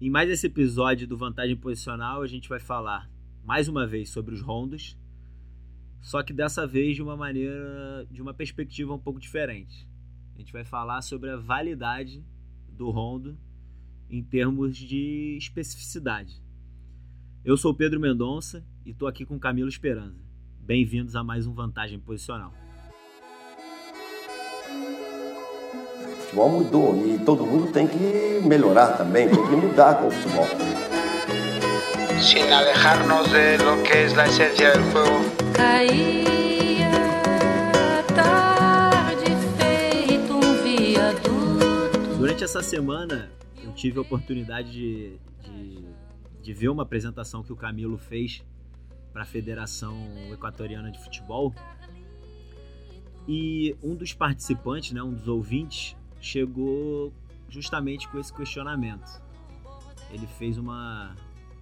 Em mais esse episódio do Vantagem Posicional, a gente vai falar mais uma vez sobre os rondos, só que dessa vez de uma maneira, de uma perspectiva um pouco diferente. A gente vai falar sobre a validade do rondo em termos de especificidade. Eu sou Pedro Mendonça e estou aqui com Camilo Esperança. Bem-vindos a mais um Vantagem Posicional. Futebol mudou e todo mundo tem que melhorar também, tem que mudar com o futebol. Sin alejarnos de lo que es la esencia del juego. Caía tarde feito um viaduto. Durante essa semana eu tive a oportunidade de, de, de ver uma apresentação que o Camilo fez para a Federação Equatoriana de Futebol. E um dos participantes, né, um dos ouvintes, chegou justamente com esse questionamento. Ele fez uma,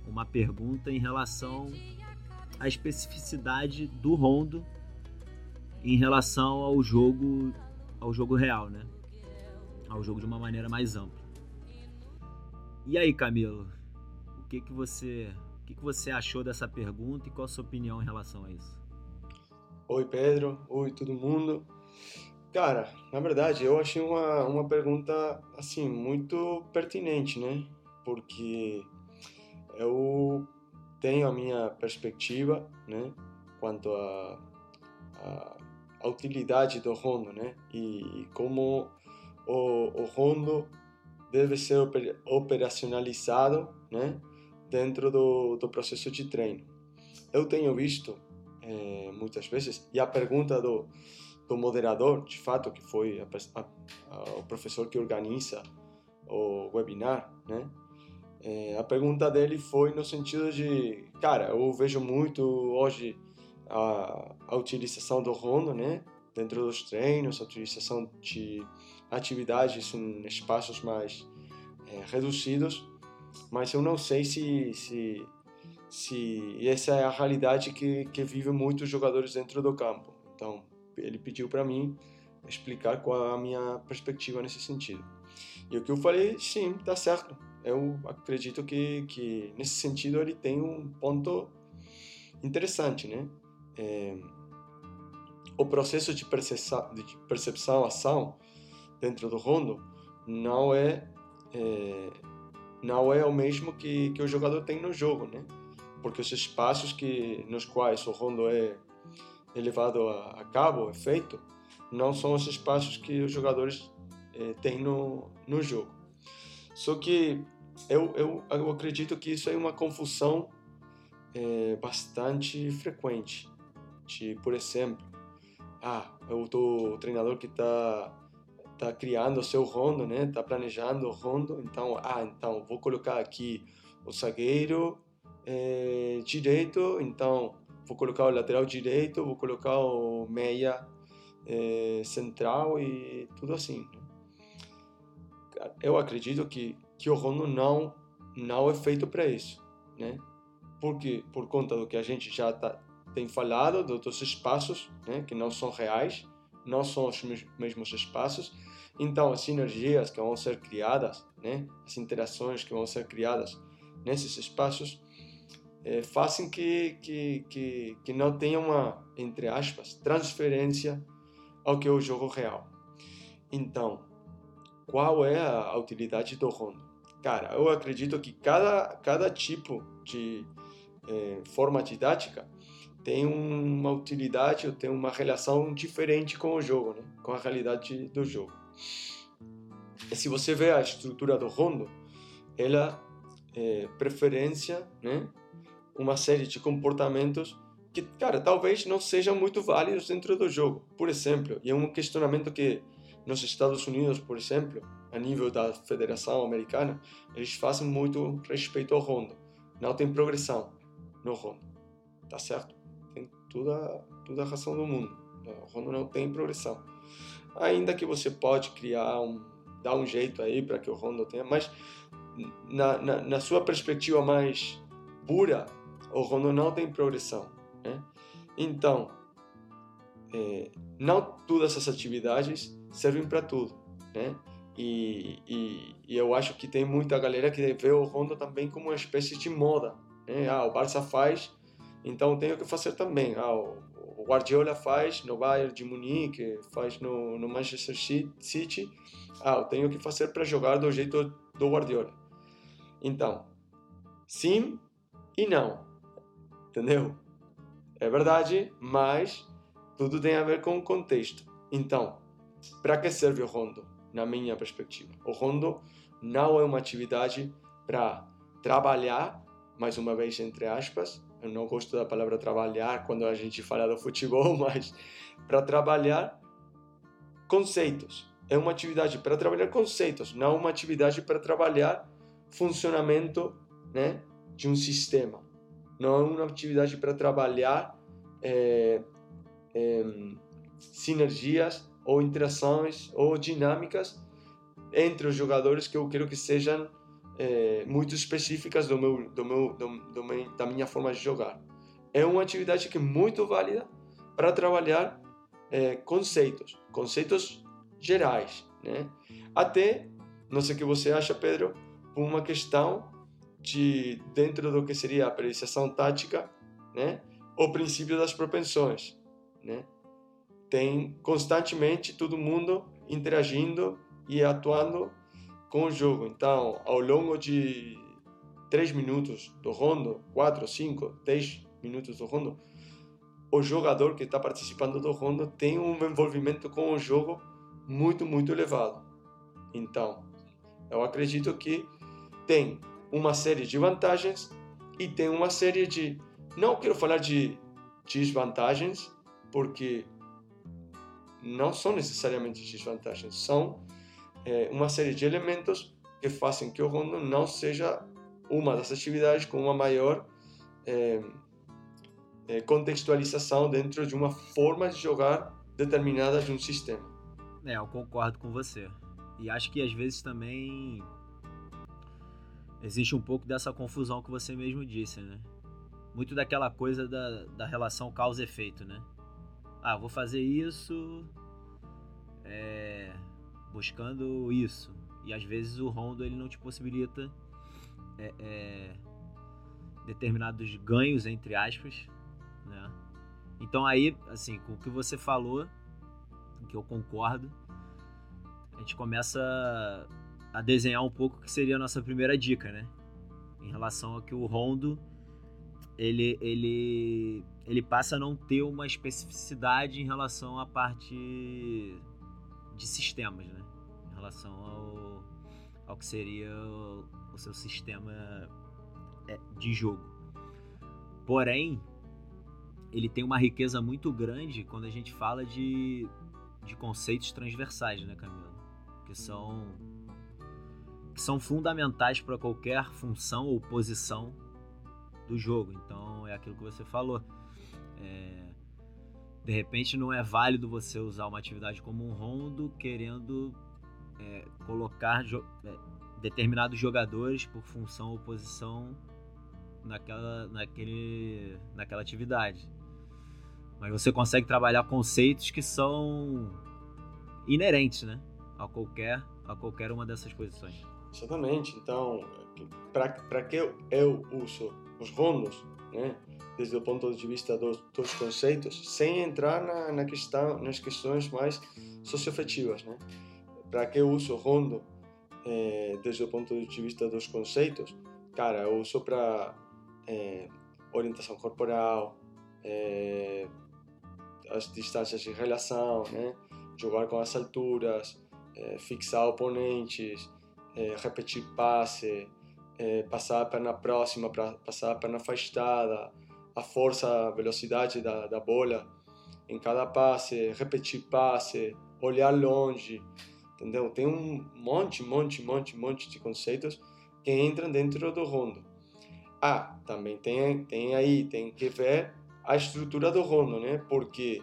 uma pergunta em relação à especificidade do rondo em relação ao jogo ao jogo real, né? Ao jogo de uma maneira mais ampla. E aí, Camilo, o que que você o que, que você achou dessa pergunta e qual a sua opinião em relação a isso? Oi, Pedro. Oi, todo mundo. Cara, na verdade, eu achei uma, uma pergunta, assim, muito pertinente, né? Porque eu tenho a minha perspectiva, né? Quanto a, a, a utilidade do rondo, né? E, e como o, o rondo deve ser operacionalizado, né? Dentro do, do processo de treino. Eu tenho visto é, muitas vezes, e a pergunta do do moderador, de fato, que foi a, a, o professor que organiza o webinar, né? É, a pergunta dele foi no sentido de, cara, eu vejo muito hoje a, a utilização do rondo, né? Dentro dos treinos, a utilização de atividades em espaços mais é, reduzidos, mas eu não sei se, se, se essa é a realidade que, que vivem muitos jogadores dentro do campo. Então, ele pediu para mim explicar qual a minha perspectiva nesse sentido. E o que eu falei, sim, tá certo. Eu acredito que, que nesse sentido ele tem um ponto interessante, né? É, o processo de percepção, de percepção ação dentro do rondo não é, é, não é o mesmo que, que o jogador tem no jogo, né? Porque os espaços que nos quais o rondo é levado a, cabo, é feito, não são os espaços que os jogadores eh, têm no, no jogo. Só que eu, eu, eu acredito que isso é uma confusão é, bastante frequente. De, por exemplo, ah, eu tô o treinador que está tá criando o seu rondo, né? Tá planejando o rondo, então, ah, então vou colocar aqui o zagueiro é, direito, então vou colocar o lateral direito, vou colocar o meia é, central e tudo assim. Né? Eu acredito que, que o Rondo não, não é feito para isso, né? Porque, por conta do que a gente já tá, tem falado, dos outros espaços, né? que não são reais, não são os mesmos espaços, então as sinergias que vão ser criadas, né? as interações que vão ser criadas nesses espaços, é, fazem que, que, que, que não tenha uma, entre aspas, transferência ao que é o jogo real. Então, qual é a utilidade do rondo? Cara, eu acredito que cada, cada tipo de é, forma didática tem uma utilidade ou tem uma relação diferente com o jogo, né? com a realidade do jogo. E se você vê a estrutura do rondo, ela é preferência né, uma série de comportamentos que, cara, talvez não sejam muito válidos dentro do jogo. Por exemplo, e é um questionamento que nos Estados Unidos, por exemplo, a nível da Federação Americana, eles fazem muito respeito ao rondo. Não tem progressão no rondo, tá certo? Tem toda, toda a razão do mundo. O rondo não tem progressão. Ainda que você pode criar um, dar um jeito aí para que o rondo tenha, mas na, na, na sua perspectiva mais pura, o rondo não tem progressão. Né? Então, é, não todas as atividades servem para tudo. Né? E, e, e, eu acho que tem muita galera que vê o Rondo também como uma espécie de moda. Né? Ah, o Barça faz, então tenho que fazer também. Ah, o, o Guardiola faz no Bayern de Munique, faz no, no Manchester City. Ah, eu tenho que fazer para jogar do jeito do Guardiola. Então, sim e não. Entendeu? É verdade, mas tudo tem a ver com o contexto. Então, para que serve o rondo, na minha perspectiva? O rondo não é uma atividade para trabalhar, mais uma vez entre aspas, eu não gosto da palavra trabalhar quando a gente fala do futebol, mas para trabalhar conceitos. É uma atividade para trabalhar conceitos, não uma atividade para trabalhar funcionamento né, de um sistema. Não é uma atividade para trabalhar é, é, sinergias ou interações ou dinâmicas entre os jogadores que eu quero que sejam é, muito específicas do meu, do meu, do, do da minha forma de jogar. É uma atividade que é muito válida para trabalhar é, conceitos, conceitos gerais, né? Até, não sei o que você acha, Pedro, uma questão de dentro do que seria a apreciação tática, né? O princípio das propensões, né? Tem constantemente todo mundo interagindo e atuando com o jogo. Então, ao longo de 3 minutos do rondo, 4, 5, 10 minutos do rondo, o jogador que está participando do rondo tem um envolvimento com o jogo muito, muito elevado. Então, eu acredito que tem uma série de vantagens e tem uma série de. Não quero falar de desvantagens, porque não são necessariamente desvantagens, são é, uma série de elementos que fazem que o rondo não seja uma das atividades com uma maior é, é, contextualização dentro de uma forma de jogar determinada de um sistema. É, eu concordo com você. E acho que às vezes também existe um pouco dessa confusão que você mesmo disse, né? Muito daquela coisa da, da relação causa-efeito, né? Ah, vou fazer isso é, buscando isso. E às vezes o rondo ele não te possibilita é, é, determinados ganhos, entre aspas, né? Então aí, assim, com o que você falou, que eu concordo, a gente começa a desenhar um pouco que seria a nossa primeira dica, né? Em relação a que o rondo ele, ele, ele passa a não ter uma especificidade em relação à parte de sistemas, né? Em relação ao, ao que seria o, o seu sistema é, de jogo. Porém, ele tem uma riqueza muito grande quando a gente fala de, de conceitos transversais, né, Camilo? Que são que são fundamentais para qualquer função ou posição do jogo. Então é aquilo que você falou. É, de repente não é válido você usar uma atividade como um rondo querendo é, colocar jo é, determinados jogadores por função ou posição naquela, naquele, naquela atividade. Mas você consegue trabalhar conceitos que são inerentes né, a, qualquer, a qualquer uma dessas posições. Exatamente. Então, para que eu, eu uso os rondos, né, desde o ponto de vista dos, dos conceitos, sem entrar na, na questão, nas questões mais socioafetivas, né? Para que eu uso rondo é, desde o ponto de vista dos conceitos? Cara, eu uso para é, orientação corporal, é, as distâncias de relação, né? Jogar com as alturas, fixar oponentes, é, repetir passe, é, passar a perna próxima para passar a perna afastada, a força, a velocidade da, da bola em cada passe, repetir passe, olhar longe, entendeu? Tem um monte, monte, monte, monte de conceitos que entram dentro do rondo. Ah, também tem, tem aí, tem que ver a estrutura do rondo, né? Porque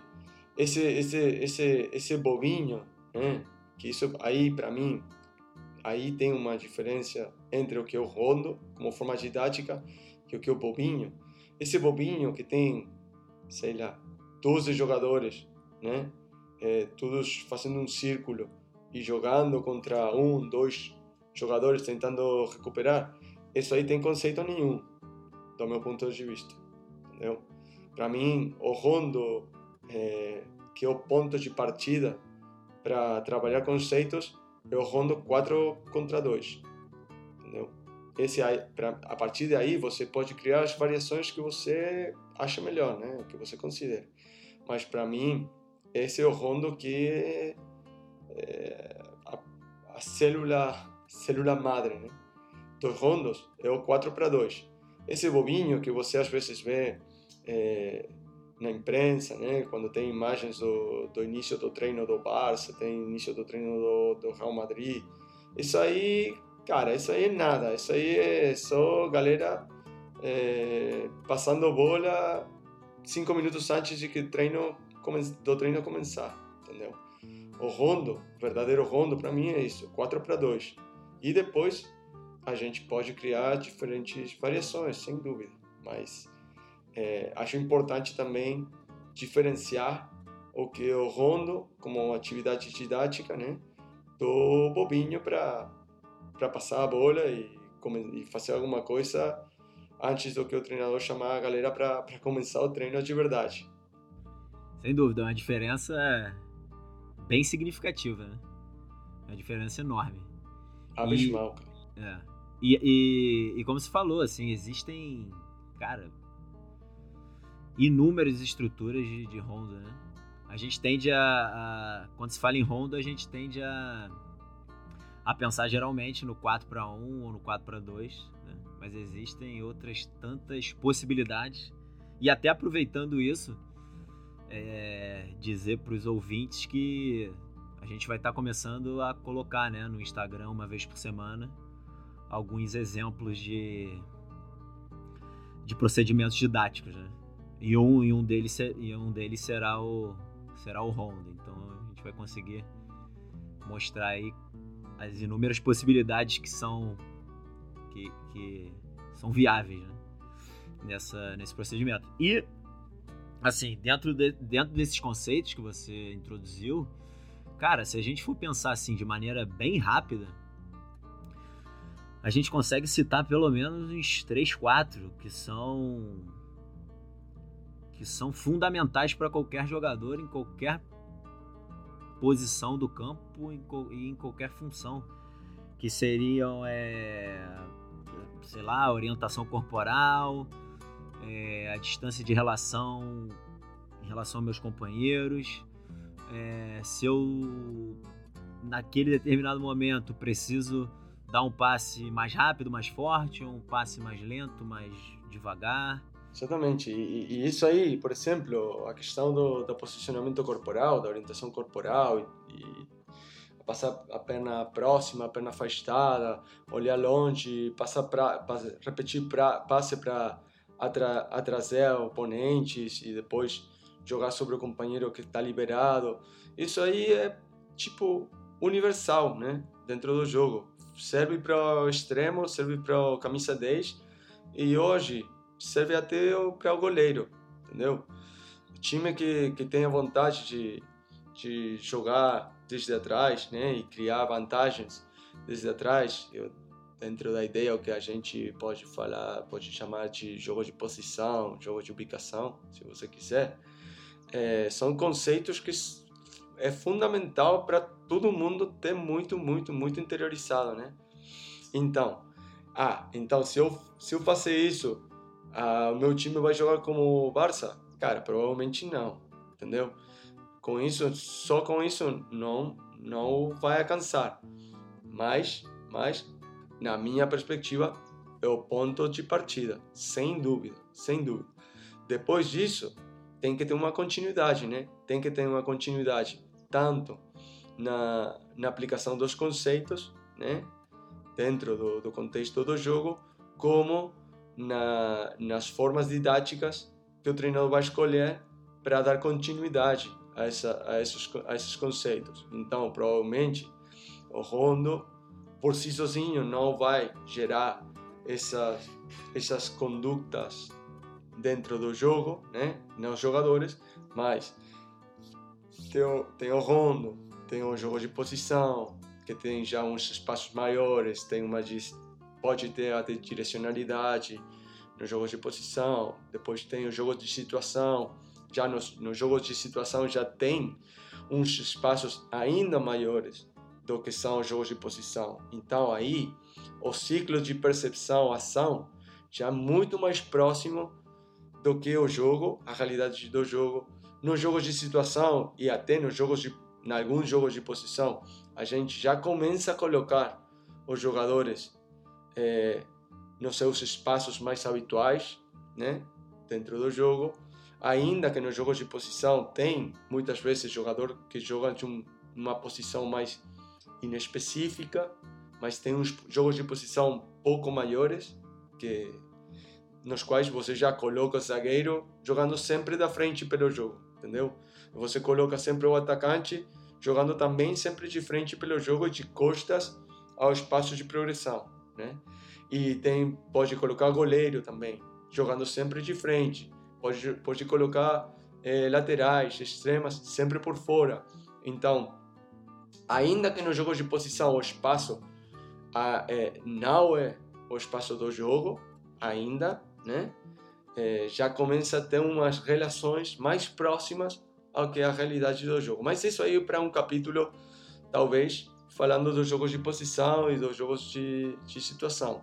esse, esse, esse, esse bobinho, né? Que isso aí, para mim, aí tem uma diferença entre o que o rondo, como forma didática, e o que o bobinho. Esse bobinho que tem, sei lá, 12 jogadores, né? É, todos fazendo um círculo e jogando contra um, dois jogadores tentando recuperar, isso aí tem conceito nenhum, do meu ponto de vista, entendeu? Para mim, o rondo, é, que é o ponto de partida para trabalhar conceitos, o rondo 4 contra 2, entendeu? Esse aí, pra, a partir daí você pode criar as variações que você acha melhor, né? Que você considera. Mas para mim, esse é o rondo que é a, a célula, célula madre, né? Dos rondos é o 4 para 2. Esse bobinho que você às vezes vê é, na imprensa, né? Quando tem imagens do, do início do treino do Barça, tem início do treino do, do Real Madrid. Isso aí, cara, isso aí é nada. Isso aí é só galera é, passando bola cinco minutos antes de que treino do treino começar, entendeu? O rondo, verdadeiro rondo para mim é isso, 4 para 2. E depois a gente pode criar diferentes variações, sem dúvida, mas é, acho importante também diferenciar o que é o rondo como atividade didática, né, do bobinho para para passar a bola e, e fazer alguma coisa antes do que o treinador chamar a galera para começar o treino de verdade. Sem dúvida, é uma diferença bem significativa, né? É uma diferença enorme. Abismal, cara. É. E, e, e como você falou, assim, existem, cara, inúmeras estruturas de, de Honda, né? A gente tende a, a, Quando se fala em Honda, a gente tende a, a pensar geralmente no 4 para 1 ou no 4 para 2, né? mas existem outras tantas possibilidades. E até aproveitando isso, é, dizer para os ouvintes que a gente vai estar tá começando a colocar né, no Instagram uma vez por semana alguns exemplos de, de procedimentos didáticos. Né? E um, e um, deles, e um deles será o, será o Honda. Então a gente vai conseguir mostrar aí as inúmeras possibilidades que são, que, que são viáveis né? Nessa, nesse procedimento. E assim, dentro, de, dentro desses conceitos que você introduziu, cara, se a gente for pensar assim de maneira bem rápida, a gente consegue citar pelo menos uns 3, 4 que são que são fundamentais para qualquer jogador em qualquer posição do campo e em qualquer função que seriam é, sei lá orientação corporal é, a distância de relação em relação aos meus companheiros, é, se eu naquele determinado momento preciso dar um passe mais rápido, mais forte, ou um passe mais lento, mais devagar. Exatamente, e, e isso aí, por exemplo, a questão do, do posicionamento corporal, da orientação corporal e, e passar a perna próxima, a perna afastada, olhar longe, passar pra, repetir pra, passe para atra, atrasar oponentes e depois jogar sobre o companheiro que está liberado. Isso aí é tipo universal, né? Dentro do jogo. Serve para o extremo, serve para o camisa 10 e hoje serve até para o goleiro, entendeu? O time que, que tem a vontade de, de jogar desde atrás, né? E criar vantagens desde atrás. Eu dentro da ideia o que a gente pode falar, pode chamar de jogo de posição, jogo de ubicação, se você quiser, é, são conceitos que é fundamental para todo mundo ter muito, muito, muito interiorizado, né? Então, ah, então se eu se eu fazer isso, ah, o meu time vai jogar como o Barça? Cara, provavelmente não, entendeu? Com isso, só com isso não não vai alcançar. Mas, mas na minha perspectiva, é o ponto de partida, sem dúvida, sem dúvida. Depois disso, tem que ter uma continuidade, né? Tem que ter uma continuidade tanto na, na aplicação dos conceitos, né? Dentro do, do contexto do jogo, como na, nas formas didáticas que o treinador vai escolher para dar continuidade a, essa, a, esses, a esses conceitos. Então, provavelmente, o rondo por si sozinho não vai gerar essas, essas condutas dentro do jogo, né, nos jogadores, mas tem o, tem o rondo, tem um jogo de posição, que tem já uns espaços maiores, tem uma pode ter a direcionalidade no jogo de posição, depois tem o jogo de situação, já nos, nos jogos de situação já tem uns espaços ainda maiores do que são os jogos de posição. Então aí o ciclo de percepção, ação, já é muito mais próximo do que o jogo, a realidade do jogo. Nos jogos de situação e até nos jogos de, em alguns jogos de posição, a gente já começa a colocar os jogadores é, nos seus espaços mais habituais, né, dentro do jogo. Ainda que nos jogos de posição tem muitas vezes jogador que joga de um, uma posição mais inespecífica, mas tem uns jogos de posição um pouco maiores que nos quais você já coloca o zagueiro jogando sempre da frente pelo jogo, entendeu? Você coloca sempre o atacante jogando também sempre de frente pelo jogo de costas ao espaço de progressão, né? E tem pode colocar goleiro também, jogando sempre de frente. Pode pode colocar eh, laterais, extremas sempre por fora. Então, ainda que nos jogos de posição o espaço a, é, não é o espaço do jogo ainda, né? É, já começa a ter umas relações mais próximas ao que é a realidade do jogo. Mas isso aí é para um capítulo, talvez, falando dos jogos de posição e dos jogos de, de situação.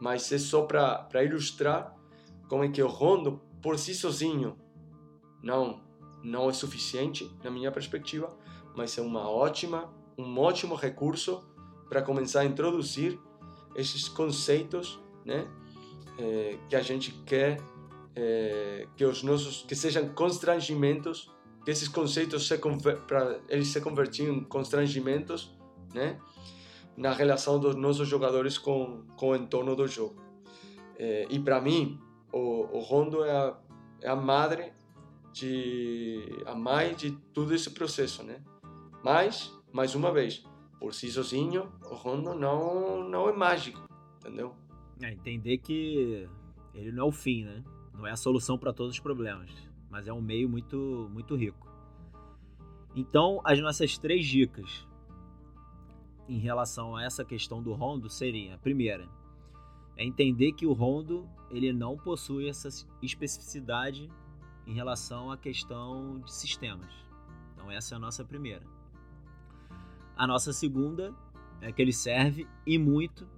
Mas é só para ilustrar como é que o rondo, por si sozinho, não, não é suficiente, na minha perspectiva, mas é uma ótima, um ótimo recurso para começar a introduzir esses conceitos, né, é, que a gente quer é, que os nossos que sejam constrangimentos, que esses conceitos se para eles se convertirem em constrangimentos, né, na relação dos nossos jogadores com com o entorno do jogo. É, e para mim, o, o rondo é a, é a madre de a mãe de todo esse processo, né? Mas, mais uma vez, por si sozinho, o Rondo não, não é mágico, entendeu? É, entender que ele não é o fim, né? Não é a solução para todos os problemas, mas é um meio muito, muito rico. Então, as nossas três dicas em relação a essa questão do rondo seriam: a primeira, é entender que o rondo ele não possui essa especificidade em relação à questão de sistemas. Então, essa é a nossa primeira. A nossa segunda é que ele serve e muito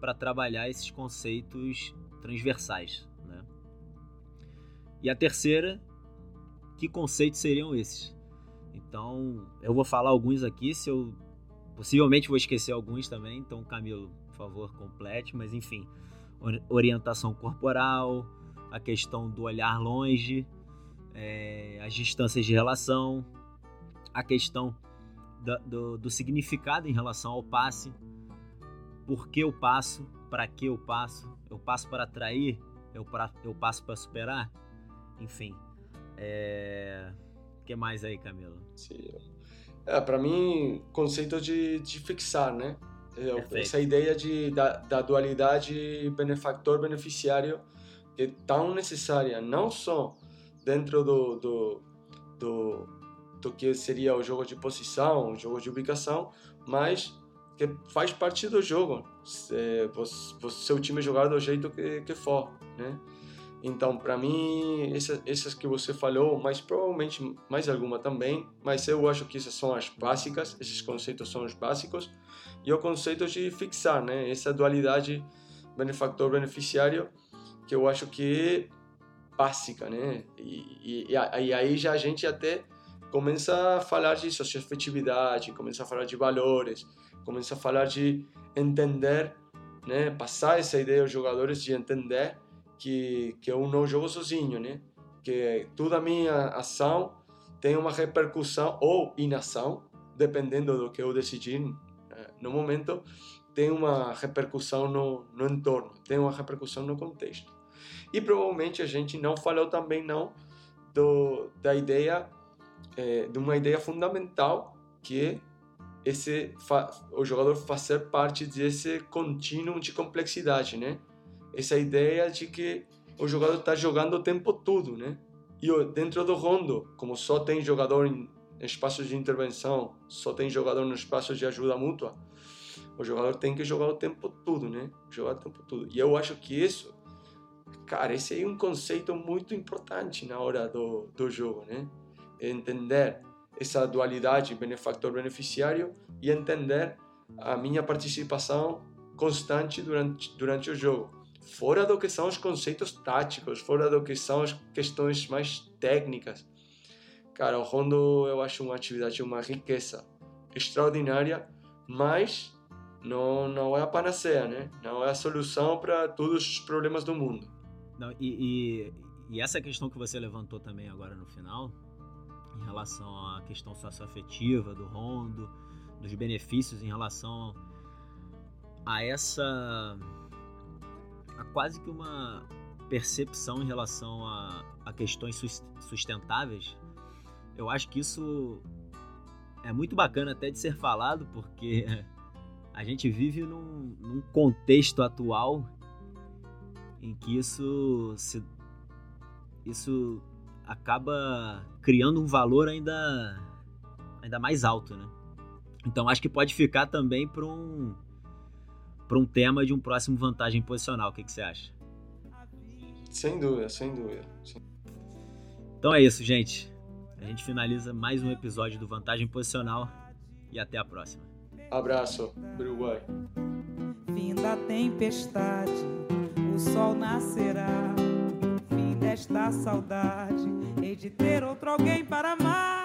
para trabalhar esses conceitos transversais. Né? E a terceira, que conceitos seriam esses? Então, eu vou falar alguns aqui, se eu possivelmente vou esquecer alguns também, então Camilo, por favor, complete, mas enfim, orientação corporal, a questão do olhar longe, é, as distâncias de relação, a questão do, do, do significado em relação ao passe. Por que eu passo? Para que eu passo? Eu passo para atrair? Eu, pra, eu passo para superar? Enfim. É... O que mais aí, Camilo? Sim. É, para mim, conceito de, de fixar, né? É, essa ideia de, da, da dualidade benefactor-beneficiário é tão necessária, não só dentro do, do, do, do que seria o jogo de posição, o jogo de ubicação, mas que faz parte do jogo. É, você, seu time jogar do jeito que, que for, né? Então, para mim, essas, que você falou, mas provavelmente mais alguma também, mas eu acho que essas são as básicas, esses conceitos são os básicos. E o conceito de fixar, né? Essa dualidade benefactor-beneficiário, que eu acho que é básica, né? E, e, e aí já a gente até começa a falar de socioafetividade, começa a falar de valores, começa a falar de entender, né, passar essa ideia aos jogadores de entender que que eu não jogo sozinho, né? Que toda a minha ação tem uma repercussão ou inação, dependendo do que eu decidir eh, no momento, tem uma repercussão no, no entorno, tem uma repercussão no contexto. E provavelmente a gente não falou também não do, da ideia é, de uma ideia fundamental que é esse o jogador fazer parte desse contínuo de complexidade, né? Essa ideia de que o jogador está jogando o tempo todo, né? E dentro do rondo, como só tem jogador espaços de intervenção, só tem jogador no espaço de ajuda mútua, o jogador tem que jogar o tempo todo, né? Jogar o tempo todo. E eu acho que isso, cara, esse é um conceito muito importante na hora do, do jogo, né? Entender essa dualidade benefactor-beneficiário e entender a minha participação constante durante, durante o jogo. Fora do que são os conceitos táticos, fora do que são as questões mais técnicas. Cara, o Rondo eu acho uma atividade, uma riqueza extraordinária, mas não, não é a panaceia, né? Não é a solução para todos os problemas do mundo. Não, e, e, e, essa questão que você levantou também agora no final, em relação à questão socioafetiva do Rondo, dos benefícios em relação a essa. A quase que uma percepção em relação a, a questões sustentáveis, eu acho que isso é muito bacana até de ser falado, porque a gente vive num, num contexto atual em que isso se, isso acaba criando um valor ainda ainda mais alto, né? Então acho que pode ficar também para um para um tema de um próximo vantagem posicional. O que, que você acha? Sem dúvida, sem dúvida. Então é isso, gente. A gente finaliza mais um episódio do Vantagem Posicional e até a próxima. Abraço, Uruguai. Fim da tempestade, o sol nascerá. Fim desta saudade, hei de ter outro alguém para amar.